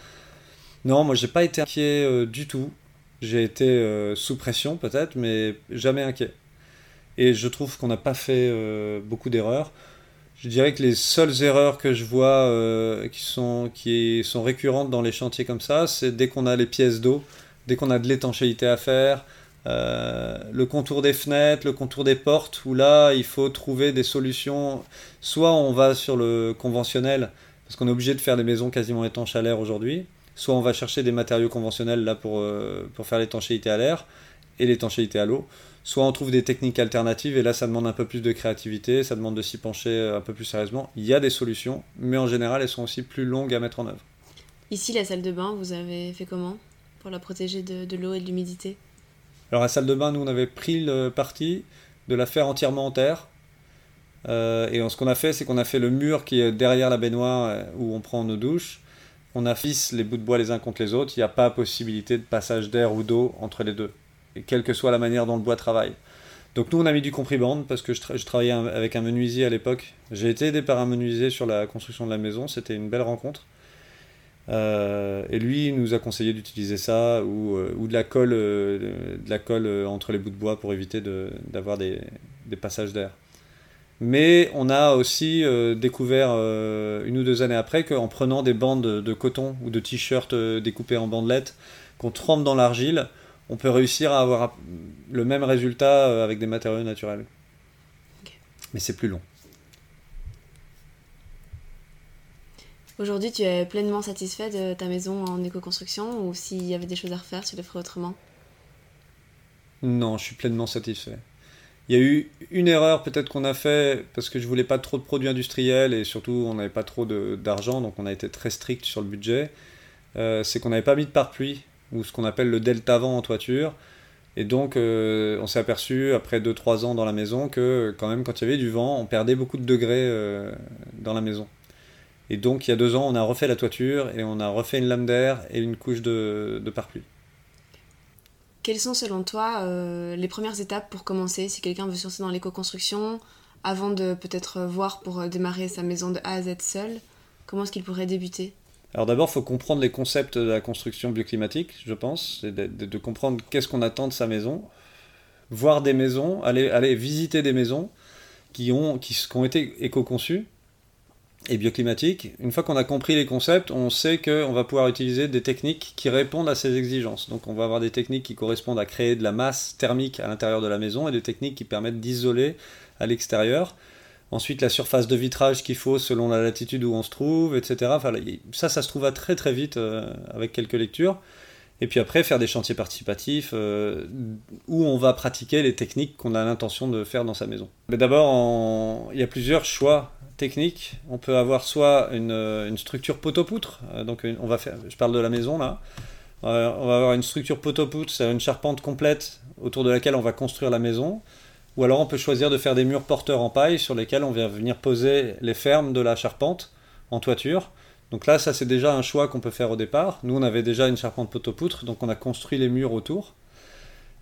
Non, moi j'ai pas été inquiet du tout. J'ai été euh, sous pression peut-être, mais jamais inquiet. Et je trouve qu'on n'a pas fait euh, beaucoup d'erreurs. Je dirais que les seules erreurs que je vois euh, qui, sont, qui sont récurrentes dans les chantiers comme ça, c'est dès qu'on a les pièces d'eau, dès qu'on a de l'étanchéité à faire, le contour des fenêtres, le contour des portes, où là, il faut trouver des solutions. Soit on va sur le conventionnel, parce qu'on est obligé de faire des maisons quasiment étanches à l'air aujourd'hui, soit on va chercher des matériaux conventionnels là pour, euh, pour faire l'étanchéité à l'air, et l'étanchéité à l'eau, soit on trouve des techniques alternatives et là ça demande un peu plus de créativité, ça demande de s'y pencher un peu plus sérieusement. Il y a des solutions, mais en général elles sont aussi plus longues à mettre en œuvre. Ici, la salle de bain, vous avez fait comment pour la protéger de, l'eau et de l'humidité? Alors la salle de bain, nous on avait pris le parti de la faire entièrement en terre. Euh, et ce qu'on a fait, c'est qu'on a fait le mur qui est derrière la baignoire euh, où on prend nos douches. On a fissé les bouts de bois les uns contre les autres. Il n'y a pas possibilité de passage d'air ou d'eau entre les deux quelle que soit la manière dont le bois travaille. Donc nous, on a mis du compriband parce que je, travaillais avec un menuisier à l'époque. J'ai été aidé par un menuisier sur la construction de la maison, c'était une belle rencontre. Euh, et lui, nous a conseillé d'utiliser ça ou, euh, de la colle, euh, de la colle entre les bouts de bois pour éviter d'avoir des, passages d'air. Mais on a aussi découvert une ou deux années après qu'en prenant des bandes de coton ou de t-shirts découpés en bandelettes qu'on trempe dans l'argile, on peut réussir à avoir le même résultat euh, avec des matériaux naturels. Mais c'est plus long. Aujourd'hui, tu es pleinement satisfait de ta maison en éco-construction ou s'il y avait des choses à refaire, tu le ferais autrement? Non, je suis pleinement satisfait. Il y a eu une erreur peut-être qu'on a fait parce que je voulais pas trop de produits industriels et surtout on n'avait pas trop d'argent, donc on a été très strict sur le budget. Euh, c'est qu'on n'avait pas mis de pare-pluie ou ce qu'on appelle le delta vent en toiture. Et donc, euh, on s'est aperçu, après 2-3 ans dans la maison, que quand même, quand il y avait du vent, on perdait beaucoup de degrés euh, dans la maison. Et donc, il y a deux ans, on a refait la toiture et on a refait une lame d'air et une couche de, de pare-pluie. Quelles sont, selon toi, euh, les premières étapes pour commencer Si quelqu'un veut se lancer dans l'éco-construction, avant de peut-être voir pour démarrer sa maison de A à Z seul, comment est-ce qu'il pourrait débuter? Alors d'abord, il faut comprendre les concepts de la construction bioclimatique, je pense, de, de, comprendre qu'est-ce qu'on attend de sa maison, voir des maisons, aller, aller visiter des maisons qui ont, qui, qui ont été éco-conçues et bioclimatiques. Une fois qu'on a compris les concepts, on sait qu'on va pouvoir utiliser des techniques qui répondent à ces exigences. Donc on va avoir des techniques qui correspondent à créer de la masse thermique à l'intérieur de la maison et des techniques qui permettent d'isoler à l'extérieur. Ensuite, la surface de vitrage qu'il faut selon la latitude où on se trouve, etc. Ça, ça se trouve à très très vite euh, avec quelques lectures. Et puis après, faire des chantiers participatifs euh, où on va pratiquer les techniques qu'on a l'intention de faire dans sa maison. Mais d'abord, il y a plusieurs choix techniques. On peut avoir soit une, euh, structure poteau-poutre. donc, on va faire, je parle de la maison là. on va avoir une structure poteau-poutre, c'est une charpente complète autour de laquelle on va construire la maison. Ou alors on peut choisir de faire des murs porteurs en paille sur lesquels on vient venir poser les fermes de la charpente en toiture. Donc là, ça c'est déjà un choix qu'on peut faire au départ. Nous, on avait déjà une charpente poteau-poutre, donc on a construit les murs autour.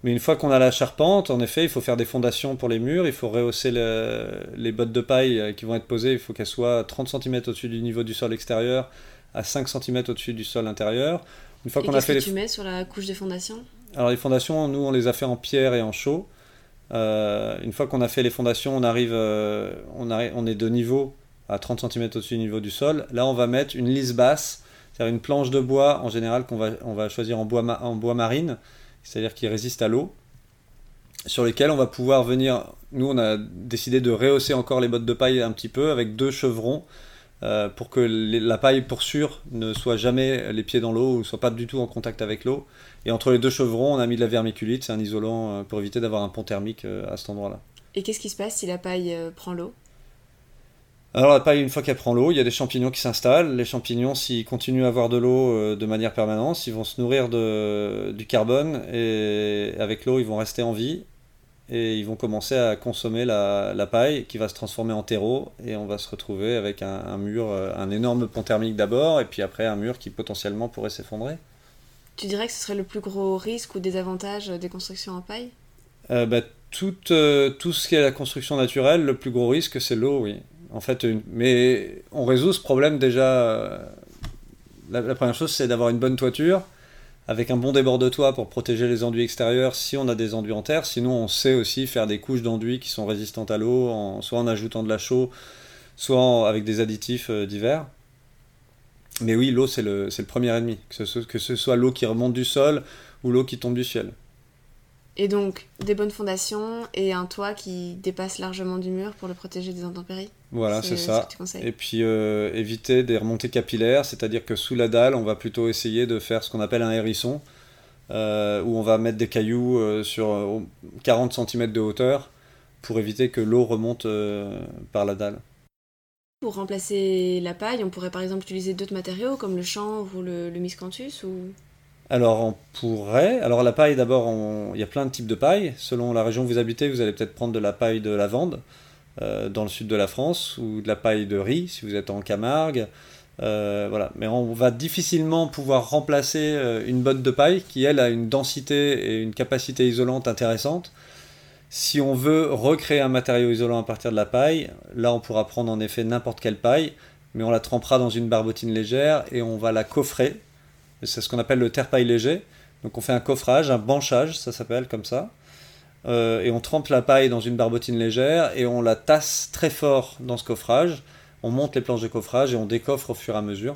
Mais une fois qu'on a la charpente, en effet, il faut faire des fondations pour les murs, il faut rehausser les bottes de paille euh, qui vont être posées, il faut qu'elles soient 30 cm au-dessus du niveau du sol extérieur, à 5 cm au-dessus du sol intérieur. Une fois qu'on a fait que tu mets sur la couche des fondations? Alors les fondations, nous on les a fait en pierre et en chaux. Euh, une fois qu'on a fait les fondations, on arrive, euh, on, on est de niveau à 30 cm au-dessus du niveau du sol. Là, on va mettre une lisse basse, c'est-à-dire une planche de bois en général qu'on va, on va choisir en bois, en bois marine, c'est-à-dire qui résiste à l'eau, sur lesquels on va pouvoir venir. Nous, on a décidé de rehausser encore les bottes de paille un petit peu avec deux chevrons euh, pour que la paille, pour sûr, ne soit jamais les pieds dans l'eau ou ne soit pas du tout en contact avec l'eau. Et entre les deux chevrons, on a mis de la vermiculite, c'est un isolant euh, pour éviter d'avoir un pont thermique euh, à cet endroit-là. Et qu'est-ce qui se passe si la paille prend l'eau? Alors la paille, une fois qu'elle prend l'eau, il y a des champignons qui s'installent. Les champignons, s'ils continuent à avoir de l'eau de manière permanente, ils vont se nourrir de, du carbone et avec l'eau, ils vont rester en vie et ils vont commencer à consommer la, paille qui va se transformer en terreau et on va se retrouver avec un mur, un énorme pont thermique d'abord et puis après un mur qui potentiellement pourrait s'effondrer. Tu dirais que ce serait le plus gros risque ou désavantage des constructions en paille? Euh, bah, tout, euh, tout, ce qui est la construction naturelle, le plus gros risque, c'est l'eau, oui. En fait, mais on résout ce problème déjà. Euh, la, première chose, c'est d'avoir une bonne toiture, avec un bon débord de toit pour protéger les enduits extérieurs si on a des enduits en terre. Sinon, on sait aussi faire des couches d'enduits qui sont résistantes à l'eau, soit en ajoutant de la chaux, soit avec des additifs divers. Mais oui, l'eau, c'est le, premier ennemi, que ce soit l'eau qui remonte du sol ou l'eau qui tombe du ciel. Et donc, des bonnes fondations et un toit qui dépasse largement du mur pour le protéger des intempéries Voilà, c'est ça. et puis, euh, éviter des remontées capillaires, c'est-à-dire que sous la dalle, on va plutôt essayer de faire ce qu'on appelle un hérisson. euh, où on va mettre des cailloux euh, sur 40 cm de hauteur pour éviter que l'eau remonte par la dalle. Pour remplacer la paille, on pourrait par exemple utiliser d'autres matériaux comme le chanvre ou le, miscanthus ou... Alors on pourrait. Alors la paille d'abord, il y a plein de types de paille. Selon la région où vous habitez, vous allez peut-être prendre de la paille de lavande dans le sud de la France ou de la paille de riz si vous êtes en Camargue. Euh, voilà. Mais on va difficilement pouvoir remplacer euh, une botte de paille qui, elle, a une densité et une capacité isolante intéressante. Si on veut recréer un matériau isolant à partir de la paille, là on pourra prendre en effet n'importe quelle paille, mais on la trempera dans une barbotine légère et on va la coffrer. C'est ce qu'on appelle le terre-paille léger. Donc on fait un coffrage, un banchage, ça s'appelle comme ça. Euh, et on trempe la paille dans une barbotine légère et on la tasse très fort dans ce coffrage on monte les planches de coffrage et on décoffre au fur et à mesure.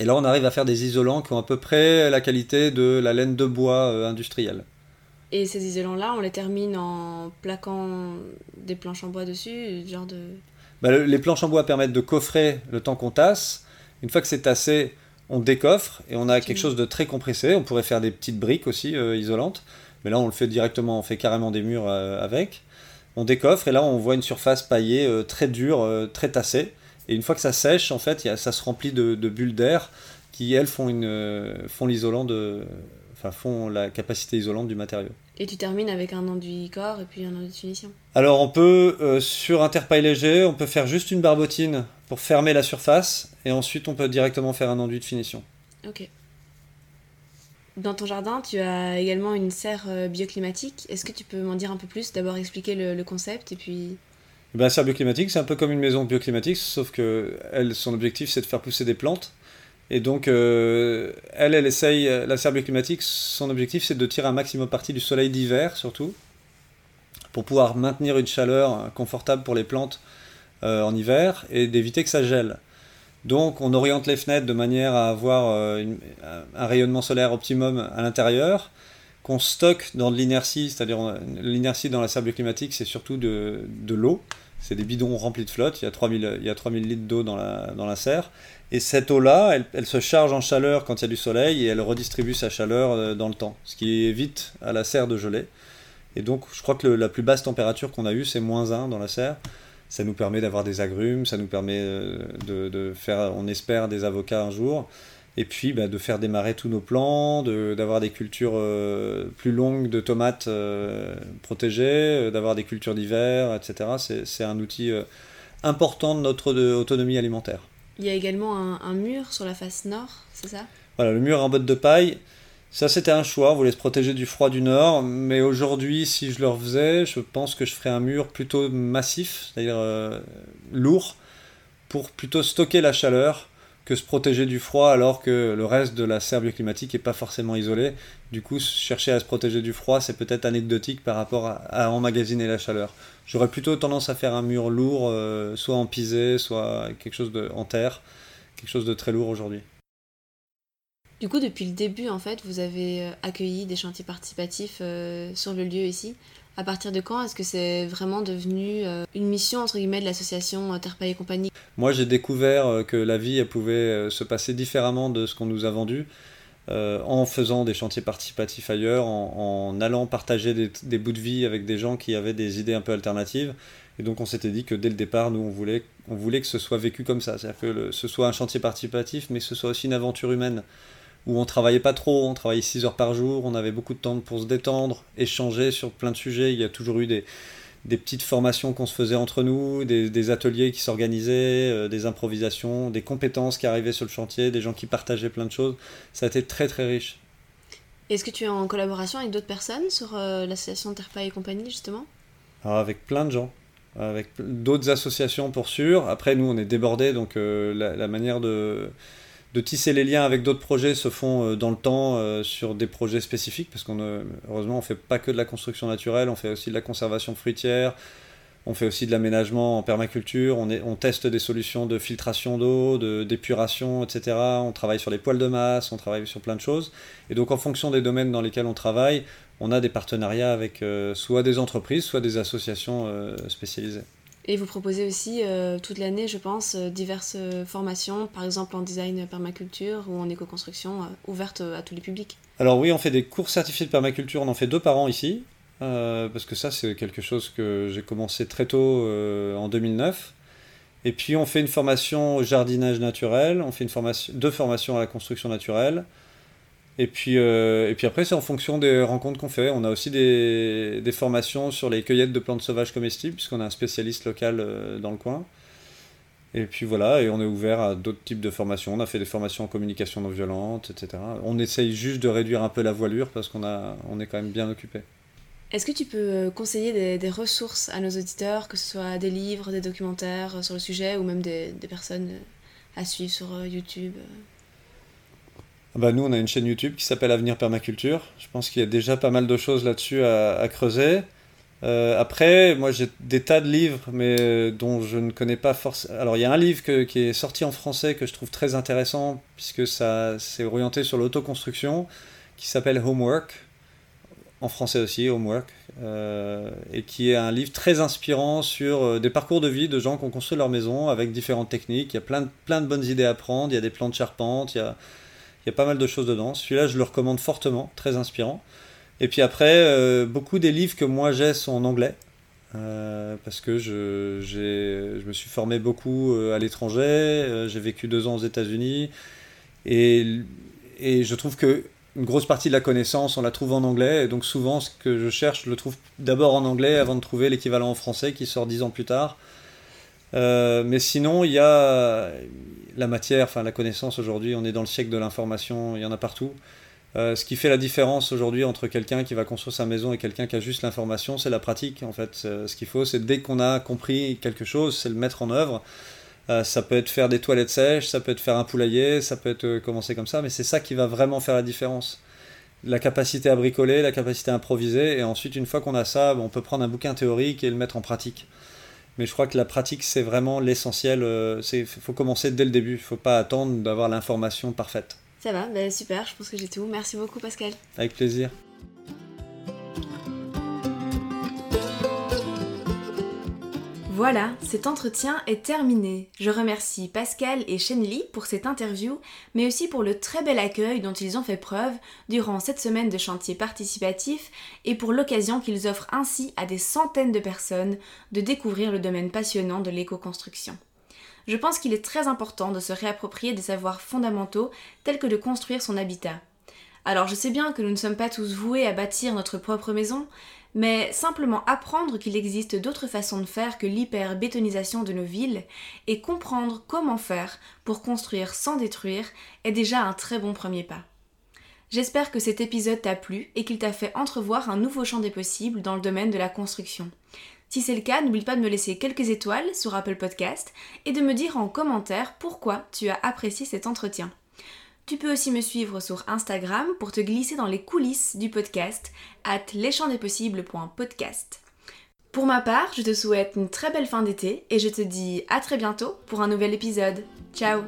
Et là, on arrive à faire des isolants qui ont à peu près la qualité de la laine de bois euh, industrielle. Et ces isolants-là, on les termine en plaquant des planches en bois dessus, genre de... Bah, les planches en bois permettent de coffrer le temps qu'on tasse. Une fois que c'est tassé, on décoffre et on a quelque chose de très compressé. On pourrait faire des petites briques aussi euh, isolantes, mais là on le fait directement, on fait carrément des murs euh, avec on décoffre et là on voit une surface paillée euh, très dure, très tassée. Et une fois que ça sèche, en fait, ça se remplit de, bulles d'air qui, elles, font, une, font l'isolant de, enfin, font la capacité isolante du matériau. Et tu termines avec un enduit corps et puis un enduit de finition Alors on peut, sur un terre-paille léger, on peut faire juste une barbotine pour fermer la surface et ensuite on peut directement faire un enduit de finition. Ok. Dans ton jardin, tu as également une serre euh, bioclimatique. Est-ce que tu peux m'en dire un peu plus D'abord expliquer le, concept et puis... Ben, la serre bioclimatique, c'est un peu comme une maison bioclimatique, sauf que elle, son objectif, c'est de faire pousser des plantes. Et donc, euh, elle, elle essaye, la serre bioclimatique, son objectif, c'est de tirer un maximum parti du soleil d'hiver, surtout, pour pouvoir maintenir une chaleur confortable pour les plantes euh, en hiver et d'éviter que ça gèle. Donc on oriente les fenêtres de manière à avoir euh, un rayonnement solaire optimum à l'intérieur, qu'on stocke dans de l'inertie, c'est-à-dire l'inertie dans la serre climatique, c'est surtout de, l'eau. C'est des bidons remplis de flotte, il y a 3000, il y a 3000 litres d'eau dans la, serre. Et cette eau-là, elle, elle, se charge en chaleur quand il y a du soleil et elle redistribue sa chaleur euh, dans le temps, ce qui évite à la serre de geler. Et donc je crois que la plus basse température qu'on a eue, c'est moins 1 dans la serre ça nous permet d'avoir des agrumes, ça nous permet euh, de, faire, on espère, des avocats un jour. Et puis bah, de faire démarrer tous nos plants, d'avoir des cultures euh, plus longues de tomates euh, protégées, d'avoir des cultures d'hiver, etc. C'est un outil important de notre autonomie alimentaire. Il y a également un, un mur sur la face nord, c'est ça? Voilà, le mur en botte de paille. Ça, c'était un choix, on voulait se protéger du froid du nord, mais aujourd'hui, si je le refaisais, je pense que je ferais un mur plutôt massif, c'est-à-dire euh, lourd, pour plutôt stocker la chaleur que se protéger du froid alors que le reste de la serre bioclimatique n'est pas forcément isolé. Du coup, chercher à se protéger du froid, c'est peut-être anecdotique par rapport à, emmagasiner la chaleur. J'aurais plutôt tendance à faire un mur lourd, euh, soit en pisé, soit quelque chose de, en terre, quelque chose de très lourd aujourd'hui. Du coup, depuis le début, en fait, vous avez euh, accueilli des chantiers participatifs euh, sur le lieu ici. À partir de quand est-ce que c'est vraiment devenu euh, une mission entre guillemets de l'association Terpaille et compagnie? Moi, j'ai découvert que la vie elle pouvait se passer différemment de ce qu'on nous a vendu. en faisant des chantiers participatifs ailleurs, en, allant partager des, bouts de vie avec des gens qui avaient des idées un peu alternatives. Et donc on s'était dit que dès le départ, nous, on voulait, on voulait que ce soit vécu comme ça. C'est-à-dire que ce soit un chantier participatif, mais ce soit aussi une aventure humaine où on travaillait pas trop, on travaillait 6 heures par jour, on avait beaucoup de temps pour se détendre, échanger sur plein de sujets. Il y a toujours eu des, petites formations qu'on se faisait entre nous, des, ateliers qui s'organisaient, euh, des improvisations, des compétences qui arrivaient sur le chantier, des gens qui partageaient plein de choses. Ça a été très très riche. Est-ce que tu es en collaboration avec d'autres personnes sur euh, l'association Terpa et compagnie justement? Avec plein de gens avec d'autres associations pour sûr. Après, nous, on est débordés, donc euh, la, manière de, de tisser les liens avec d'autres projets se font euh, dans le temps euh, sur des projets spécifiques, parce qu'on heureusement on fait pas que de la construction naturelle, on fait aussi de la conservation fruitière, on fait aussi de l'aménagement en permaculture, on, est, on teste des solutions de filtration d'eau, d'épuration, etc. On travaille sur les poils de masse, on travaille sur plein de choses. Et donc en fonction des domaines dans lesquels on travaille, on a des partenariats avec euh, soit des entreprises, soit des associations spécialisées. Et vous proposez aussi euh, toute l'année, je pense, euh, diverses euh, formations, par exemple en design permaculture ou en éco-construction, ouvertes à tous les publics. Alors oui, on fait des cours certifiés de permaculture, on en fait deux par an ici, parce que ça c'est quelque chose que j'ai commencé très tôt en 2009. Et puis on fait une formation au jardinage naturel, on fait une formation, deux formations à la construction naturelle, et puis, euh, et puis après, c'est en fonction des rencontres qu'on fait. On a aussi des, formations sur les cueillettes de plantes sauvages comestibles, puisqu'on a un spécialiste local euh, dans le coin. Et puis voilà, et on est ouvert à d'autres types de formations. On a fait des formations en communication non violente, etc. On essaye juste de réduire un peu la voilure parce qu'on on est quand même bien occupé. Est-ce que tu peux euh, conseiller des, ressources à nos auditeurs, que ce soit des livres, des documentaires sur le sujet ou même des, personnes à suivre sur YouTube bah, nous, on a une chaîne YouTube qui s'appelle Avenir Permaculture. Je pense qu'il y a déjà pas mal de choses là-dessus à, creuser. Euh, après, moi j'ai des tas de livres, mais euh, dont je ne connais pas forcément. Alors il y a un livre qui est sorti en français que je trouve très intéressant, puisque ça c'est orienté sur l'autoconstruction, qui s'appelle Homework, en français aussi, Homework, euh, et qui est un livre très inspirant sur des parcours de vie de gens qui ont construit leur maison avec différentes techniques. Il y a plein de, plein de bonnes idées à prendre, il y a des plans de charpente, il y a il y a pas mal de choses dedans. Celui-là, je le recommande fortement, très inspirant. Et puis après, euh, beaucoup des livres que moi j'ai sont en anglais. Euh, parce que je, je me suis formé beaucoup euh, à l'étranger, j'ai vécu deux ans aux États-Unis, et, et, je trouve que une grosse partie de la connaissance, on la trouve en anglais, et donc souvent ce que je cherche, je le trouve d'abord en anglais avant de trouver l'équivalent en français qui sort dix ans plus tard. Mais sinon, il y a, la matière, enfin la connaissance aujourd'hui, on est dans le siècle de l'information, il y en a partout. Euh, ce qui fait la différence aujourd'hui entre quelqu'un qui va construire sa maison et quelqu'un qui a juste l'information, c'est la pratique en fait. Euh, ce qu'il faut, c'est dès qu'on a compris quelque chose, c'est le mettre en œuvre. Euh, ça peut être faire des toilettes sèches, ça peut être faire un poulailler, ça peut être commencer comme ça, mais c'est ça qui va vraiment faire la différence. La capacité à bricoler, la capacité à improviser, et ensuite une fois qu'on a ça, on peut prendre un bouquin théorique et le mettre en pratique. Mais je crois que la pratique, c'est vraiment l'essentiel. Euh, Il faut commencer dès le début. Il ne faut pas attendre d'avoir l'information parfaite. Ça va, ben super, je pense que j'ai tout. Merci beaucoup Pascal. Avec plaisir. Voilà, cet entretien est terminé. Je remercie Pascal et Shenli pour cette interview, mais aussi pour le très bel accueil dont ils ont fait preuve durant cette semaine de chantier participatif et pour l'occasion qu'ils offrent ainsi à des centaines de personnes de découvrir le domaine passionnant de l'éco-construction. Je pense qu'il est très important de se réapproprier des savoirs fondamentaux tels que de construire son habitat. Alors je sais bien que nous ne sommes pas tous voués à bâtir notre propre maison, mais simplement apprendre qu'il existe d'autres façons de faire que l'hyper-bétonisation de nos villes et comprendre comment faire pour construire sans détruire est déjà un très bon premier pas. J'espère que cet épisode t'a plu et qu'il t'a fait entrevoir un nouveau champ des possibles dans le domaine de la construction. Si c'est le cas, n'oublie pas de me laisser quelques étoiles sur Apple Podcast et de me dire en commentaire pourquoi tu as apprécié cet entretien. Tu peux aussi me suivre sur Instagram pour te glisser dans les coulisses du podcast at leschamdespossibles.podcast. Pour ma part, je te souhaite une très belle fin d'été et je te dis à très bientôt pour un nouvel épisode. Ciao